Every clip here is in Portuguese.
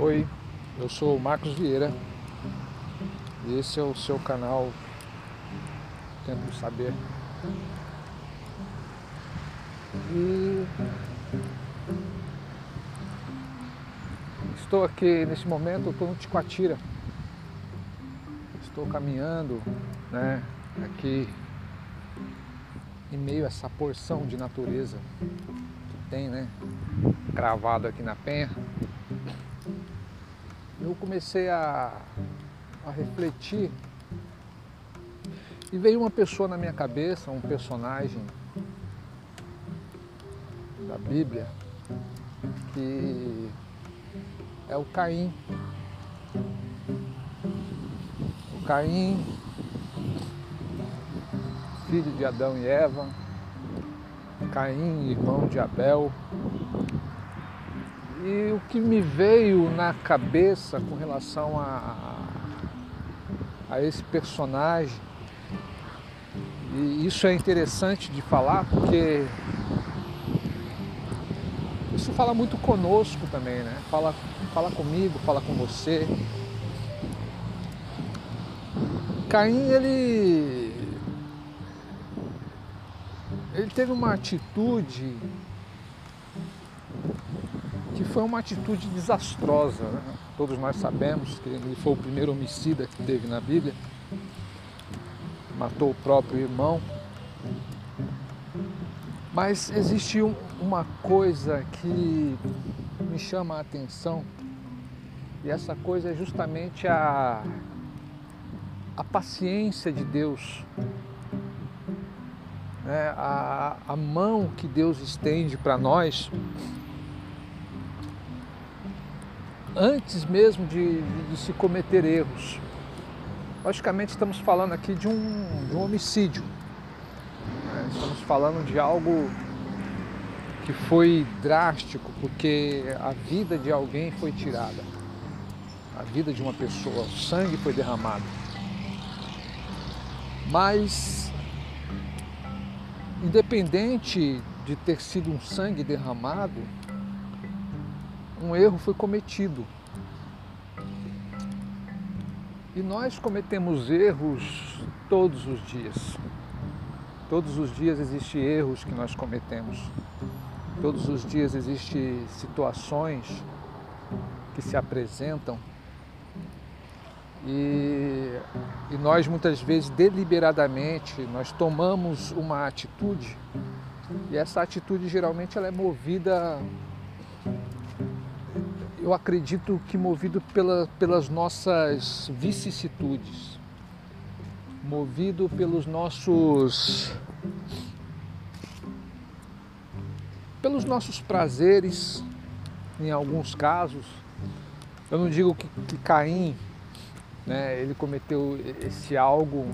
Oi, eu sou o Marcos Vieira e esse é o seu canal Tento Saber. E estou aqui nesse momento, estou no Ticoatira. Estou caminhando, né, aqui em meio a essa porção de natureza que tem, né, cravado aqui na penha eu comecei a, a refletir e veio uma pessoa na minha cabeça, um personagem da Bíblia, que é o Caim. O Caim, filho de Adão e Eva, Caim, irmão de Abel, e o que me veio na cabeça com relação a, a esse personagem, e isso é interessante de falar porque isso fala muito conosco também, né? Fala, fala comigo, fala com você. Caim, ele. Ele teve uma atitude foi uma atitude desastrosa. Né? Todos nós sabemos que ele foi o primeiro homicida que teve na Bíblia. Matou o próprio irmão. Mas existe uma coisa que me chama a atenção, e essa coisa é justamente a, a paciência de Deus, né? a, a mão que Deus estende para nós antes mesmo de, de, se cometer erros. Logicamente estamos falando aqui de um, de um homicídio. Né? Estamos falando de algo que foi drástico, porque a vida de alguém foi tirada. A vida de uma pessoa, o sangue foi derramado. Mas, independente de ter sido um sangue derramado, um erro foi cometido. E nós cometemos erros todos os dias. Todos os dias existem erros que nós cometemos. Todos os dias existem situações que se apresentam e, e, nós muitas vezes deliberadamente nós tomamos uma atitude e essa atitude geralmente ela é movida eu acredito que movido pela, pelas nossas vicissitudes, movido pelos nossos pelos nossos prazeres, em alguns casos. Eu não digo que, que Caim, né, ele cometeu esse algo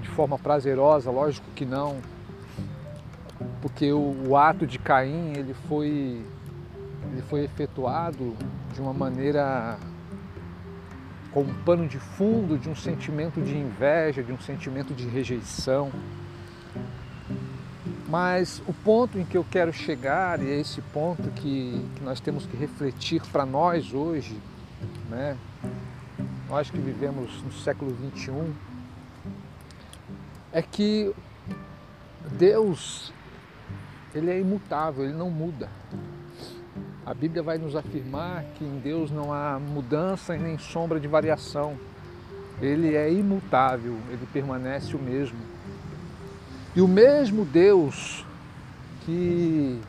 de forma prazerosa, lógico que não, porque o, o ato de Caim ele foi ele foi efetuado de uma maneira com um pano de fundo de um sentimento de inveja, de um sentimento de rejeição. Mas o ponto em que eu quero chegar, e é esse ponto que, que nós temos que refletir para nós hoje, né? nós que vivemos no século 21, é que Deus ele é imutável, ele não muda. A Bíblia vai nos afirmar que em Deus não há mudança e nem sombra de variação. Ele é imutável, ele permanece o mesmo. E o mesmo Deus que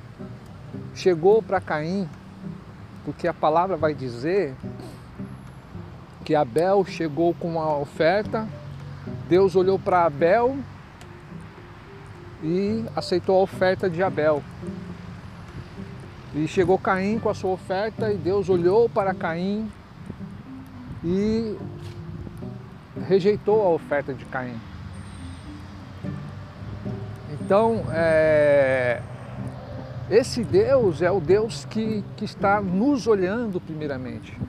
chegou para Caim, porque a palavra vai dizer que Abel chegou com a oferta, Deus olhou para Abel e aceitou a oferta de Abel. E chegou Caim com a sua oferta e Deus olhou para Caim e rejeitou a oferta de Caim. Então, é, esse Deus é o Deus que, que está nos olhando primeiramente.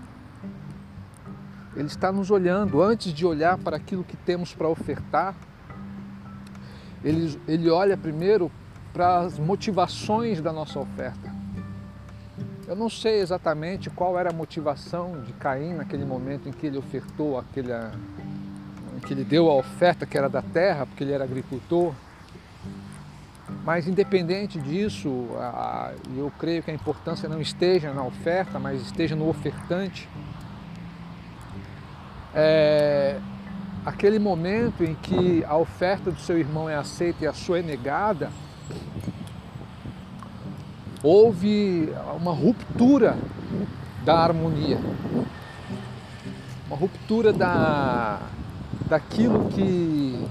Ele está nos olhando antes de olhar para aquilo que temos para ofertar. Ele, ele olha primeiro para as motivações da nossa oferta. Eu não sei exatamente qual era a motivação de Caim naquele momento em que ele ofertou aquele, em que ele deu a oferta que era da terra, porque ele era agricultor. Mas independente disso, eu creio que a importância não esteja na oferta, mas esteja no ofertante. É, aquele momento em que a oferta do seu irmão é aceita e a sua é negada, houve uma ruptura da harmonia, uma ruptura da, daquilo que,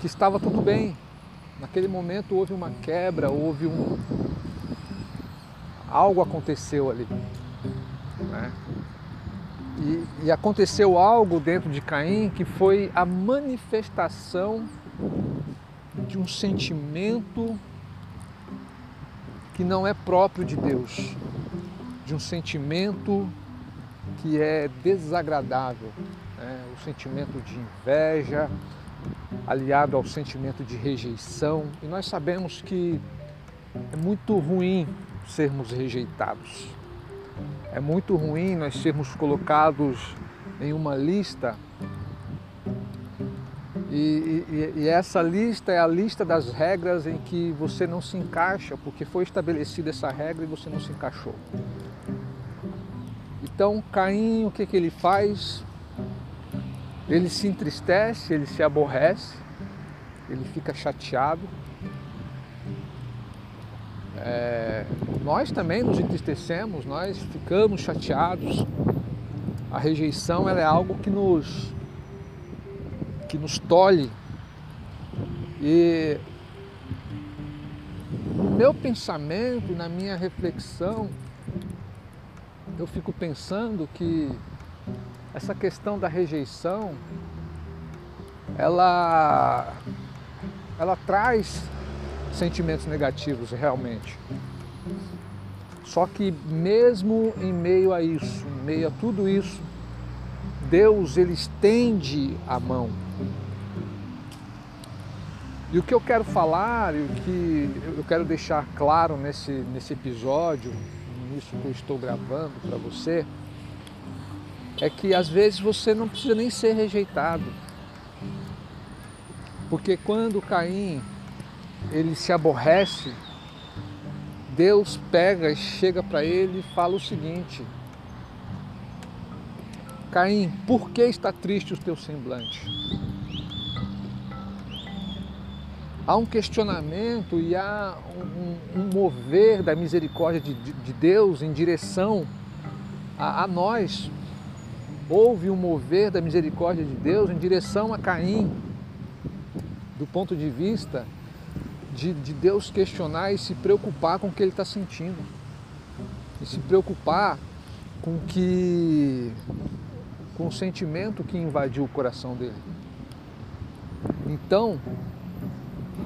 que estava tudo bem. Naquele momento houve uma quebra, houve um. algo aconteceu ali. Né? E, e aconteceu algo dentro de Caim que foi a manifestação de um sentimento que não é próprio de Deus, de um sentimento que é desagradável, né? o sentimento de inveja, aliado ao sentimento de rejeição. E nós sabemos que é muito ruim sermos rejeitados. É muito ruim nós sermos colocados em uma lista e, e, e, essa lista é a lista das regras em que você não se encaixa, porque foi estabelecida essa regra e você não se encaixou. Então, Caim, o que, que ele faz? Ele se entristece, ele se aborrece, ele fica chateado. É, nós também nos entristecemos, nós ficamos chateados. A rejeição é algo que nos que nos tolhe. E no meu pensamento, na minha reflexão, eu fico pensando que essa questão da rejeição, ela, ela traz sentimentos negativos realmente. Só que mesmo em meio a isso, em meio a tudo isso, Deus ele estende a mão. E o que eu quero falar, e o que eu quero deixar claro nesse, nesse episódio, nisso que eu estou gravando para você, é que às vezes você não precisa nem ser rejeitado. Porque quando Caim ele se aborrece, Deus pega e chega para ele e fala o seguinte: Caim, por que está triste o teu semblante? Há um questionamento e há um, um mover da misericórdia de, de, Deus em direção a, a nós. Houve um mover da misericórdia de Deus em direção a Caim, do ponto de vista de, de Deus questionar e se preocupar com o que ele está sentindo, e se preocupar com que com o sentimento que invadiu o coração dele. Então,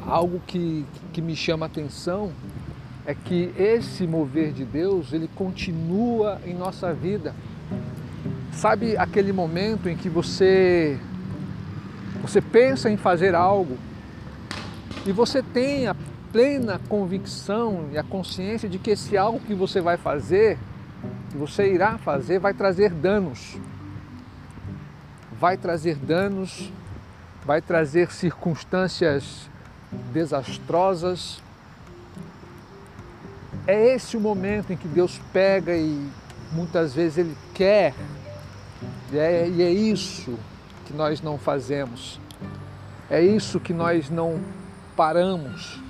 algo que, que me chama a atenção é que esse mover de Deus, ele continua em nossa vida. Sabe aquele momento em que você você pensa em fazer algo e você tem a plena convicção e a consciência de que esse algo que você vai fazer, que você irá fazer, vai trazer danos vai trazer danos, vai trazer circunstâncias desastrosas. É esse o momento em que Deus pega e muitas vezes Ele quer, e é, e é isso que nós não fazemos, é isso que nós não paramos,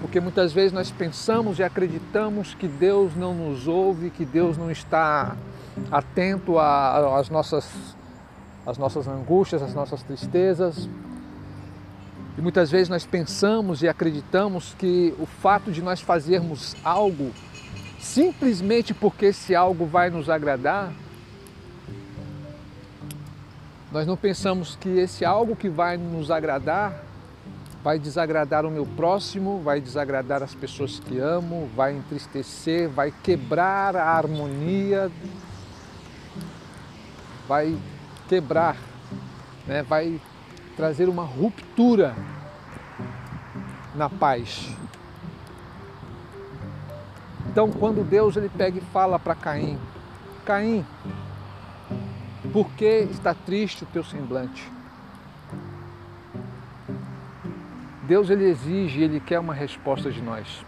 porque muitas vezes nós pensamos e acreditamos que Deus não nos ouve, que Deus não está atento às nossas as nossas angústias, as nossas tristezas. E muitas vezes nós pensamos e acreditamos que o fato de nós fazermos algo simplesmente porque esse algo vai nos agradar, nós não pensamos que esse algo que vai nos agradar vai desagradar o meu próximo, vai desagradar as pessoas que amo, vai entristecer, vai quebrar a harmonia, vai quebrar, né? vai trazer uma ruptura na paz. Então, quando Deus ele pega e fala para Caim: Caim, por que está triste o teu semblante? Deus ele exige, ele quer uma resposta de nós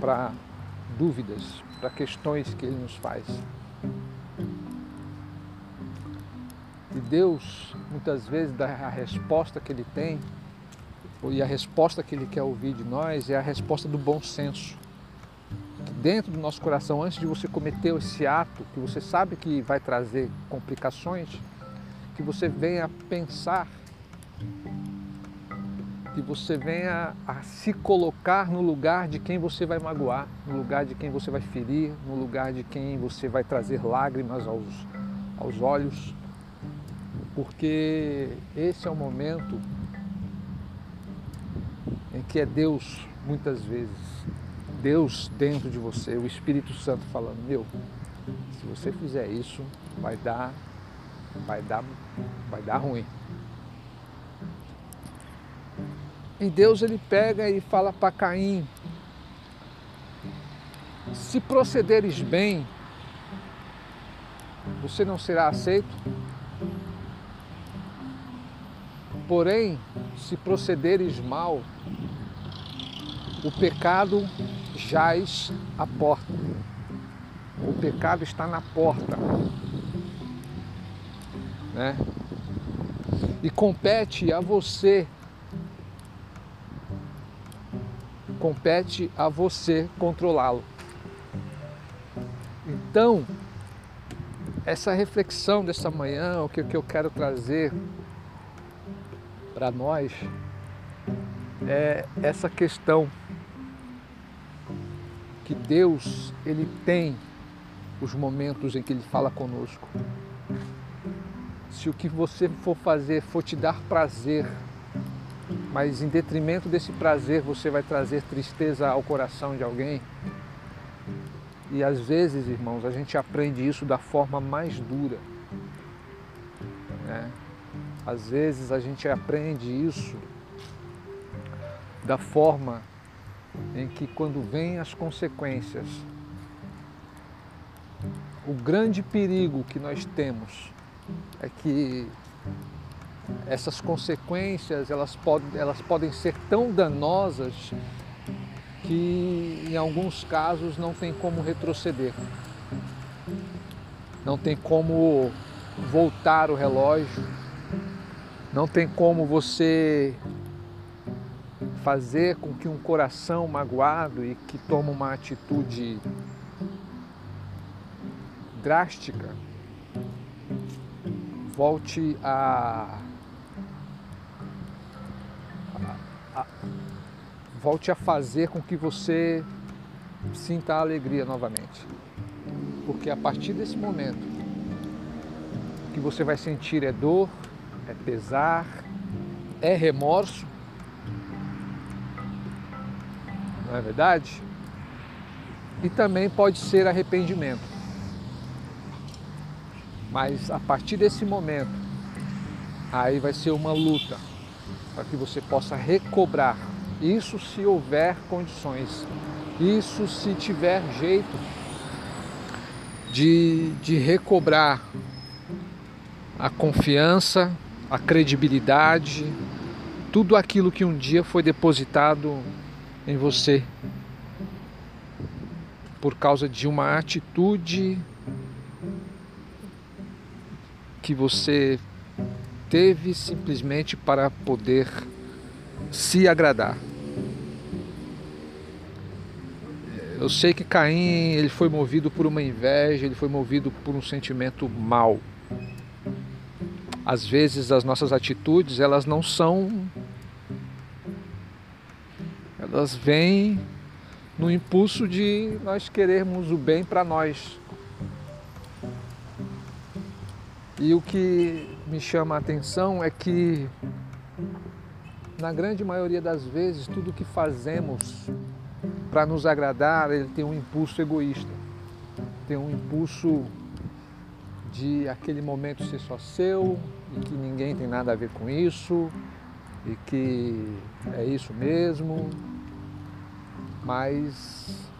para dúvidas, para questões que ele nos faz. Deus, muitas vezes, dá a resposta que ele tem, e a resposta que ele quer ouvir de nós é a resposta do bom senso. Dentro do nosso coração, antes de você cometer esse ato, que você sabe que vai trazer complicações, que você venha pensar que você venha a se colocar no lugar de quem você vai magoar, no lugar de quem você vai ferir, no lugar de quem você vai trazer lágrimas aos, aos olhos, porque esse é o momento em que é Deus, muitas vezes, Deus dentro de você, o Espírito Santo falando, meu, se você fizer isso, vai dar, vai dar, vai dar ruim. E Deus ele pega e fala para Caim: se procederes bem, você não será aceito. Porém, se procederes mal, o pecado jaz à porta. O pecado está na porta. Né? E compete a você compete a você controlá-lo. Então, essa reflexão dessa manhã, o que, eu quero trazer para nós é essa questão que Deus ele tem os momentos em que ele fala conosco. Se o que você for fazer for te dar prazer, mas em detrimento desse prazer você vai trazer tristeza ao coração de alguém. E às vezes, irmãos, a gente aprende isso da forma mais dura. Né? Às vezes a gente aprende isso da forma em que quando vêm as consequências, o grande perigo que nós temos é que essas consequências elas, pod elas podem ser tão danosas que em alguns casos não tem como retroceder. Não tem como voltar o relógio, não tem como você fazer com que um coração magoado e que toma uma atitude drástica volte a volte a fazer com que você sinta a alegria novamente. Porque a partir desse momento, o que você vai sentir é dor, é pesar, é remorso. Não é verdade? E também pode ser arrependimento. Mas a partir desse momento, aí vai ser uma luta para que você possa recobrar isso se houver condições, isso se tiver jeito de, de recobrar a confiança, a credibilidade, tudo aquilo que um dia foi depositado em você por causa de uma atitude que você teve simplesmente para poder se agradar. Eu sei que Caim ele foi movido por uma inveja, ele foi movido por um sentimento mal. Às vezes as nossas atitudes elas não são, elas vêm no impulso de nós querermos o bem para nós. E o que me chama a atenção é que na grande maioria das vezes tudo que fazemos para nos agradar, ele tem um impulso egoísta, tem um impulso de aquele momento ser só seu e que ninguém tem nada a ver com isso e que é isso mesmo, mas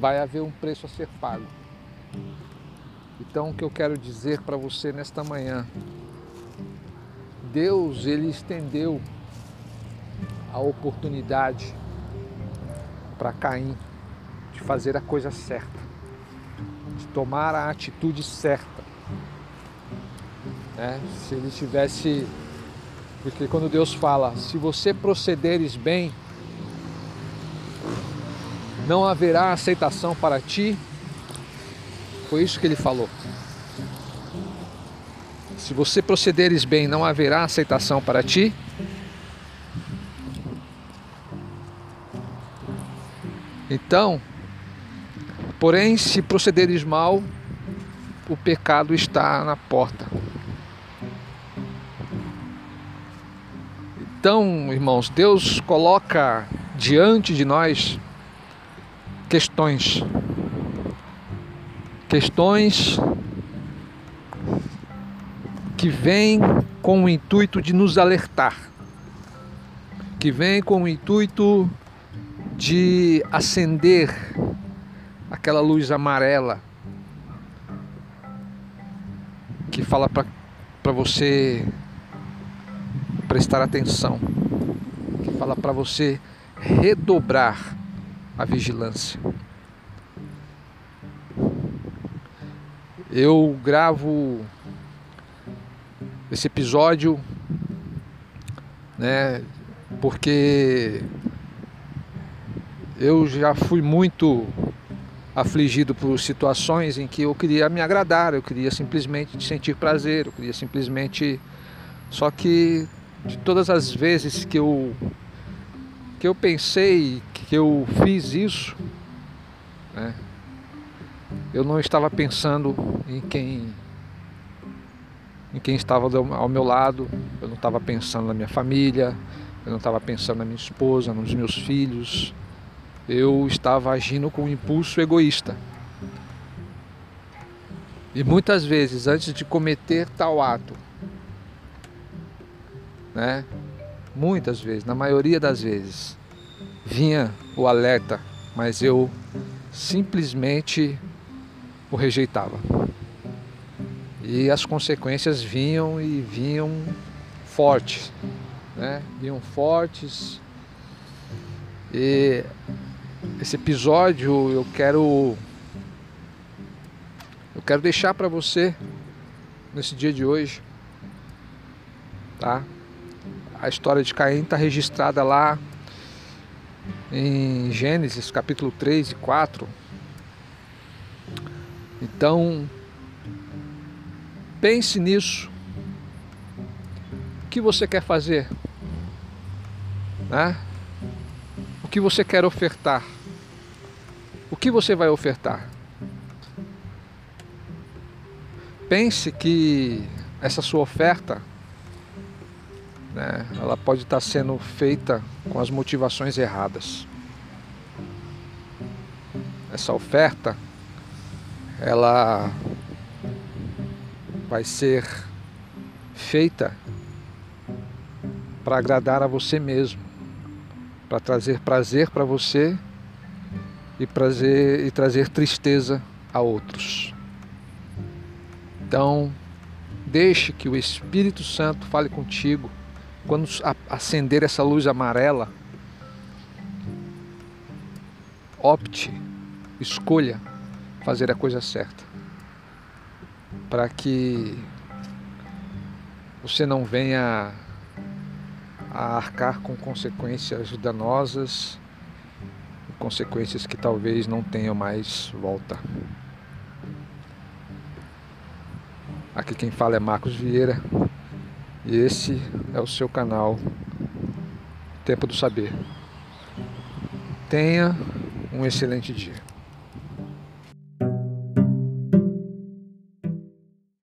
vai haver um preço a ser pago. Então, o que eu quero dizer para você nesta manhã, Deus ele estendeu a oportunidade para Caim de fazer a coisa certa, de tomar a atitude certa. Né? Se ele tivesse, porque quando Deus fala, se você procederes bem, não haverá aceitação para ti. Foi isso que ele falou. Se você procederes bem, não haverá aceitação para ti. Então, porém, se procederes mal, o pecado está na porta. Então, irmãos, Deus coloca diante de nós questões. Questões que vêm com o intuito de nos alertar, que vêm com o intuito de acender aquela luz amarela que fala para você prestar atenção, que fala para você redobrar a vigilância. Eu gravo esse episódio, né, porque eu já fui muito afligido por situações em que eu queria me agradar, eu queria simplesmente sentir prazer, eu queria simplesmente só que de todas as vezes que eu que eu pensei que eu fiz isso, né, eu não estava pensando em quem em quem estava ao meu lado, eu não estava pensando na minha família, eu não estava pensando na minha esposa, nos meus filhos, eu estava agindo com um impulso egoísta. E muitas vezes, antes de cometer tal ato, né, muitas vezes, na maioria das vezes, vinha o alerta, mas eu simplesmente o rejeitava. E as consequências vinham e vinham fortes, né? Vinham fortes. E esse episódio eu quero eu quero deixar para você nesse dia de hoje, tá? A história de Caim está registrada lá em Gênesis capítulo 3 e 4. Então, pense nisso. O que você quer fazer? Né? O que você quer ofertar? O que você vai ofertar? Pense que essa sua oferta né, ela pode estar sendo feita com as motivações erradas. Essa oferta, ela vai ser feita para agradar a você mesmo, para trazer prazer para você e, prazer, e trazer tristeza a outros. Então, deixe que o Espírito Santo fale contigo quando acender essa luz amarela, opte, escolha fazer a coisa certa, para que você não venha a arcar com consequências danosas, consequências que talvez não tenham mais volta. Aqui quem fala é Marcos Vieira. E esse é o seu canal Tempo do Saber. Tenha um excelente dia.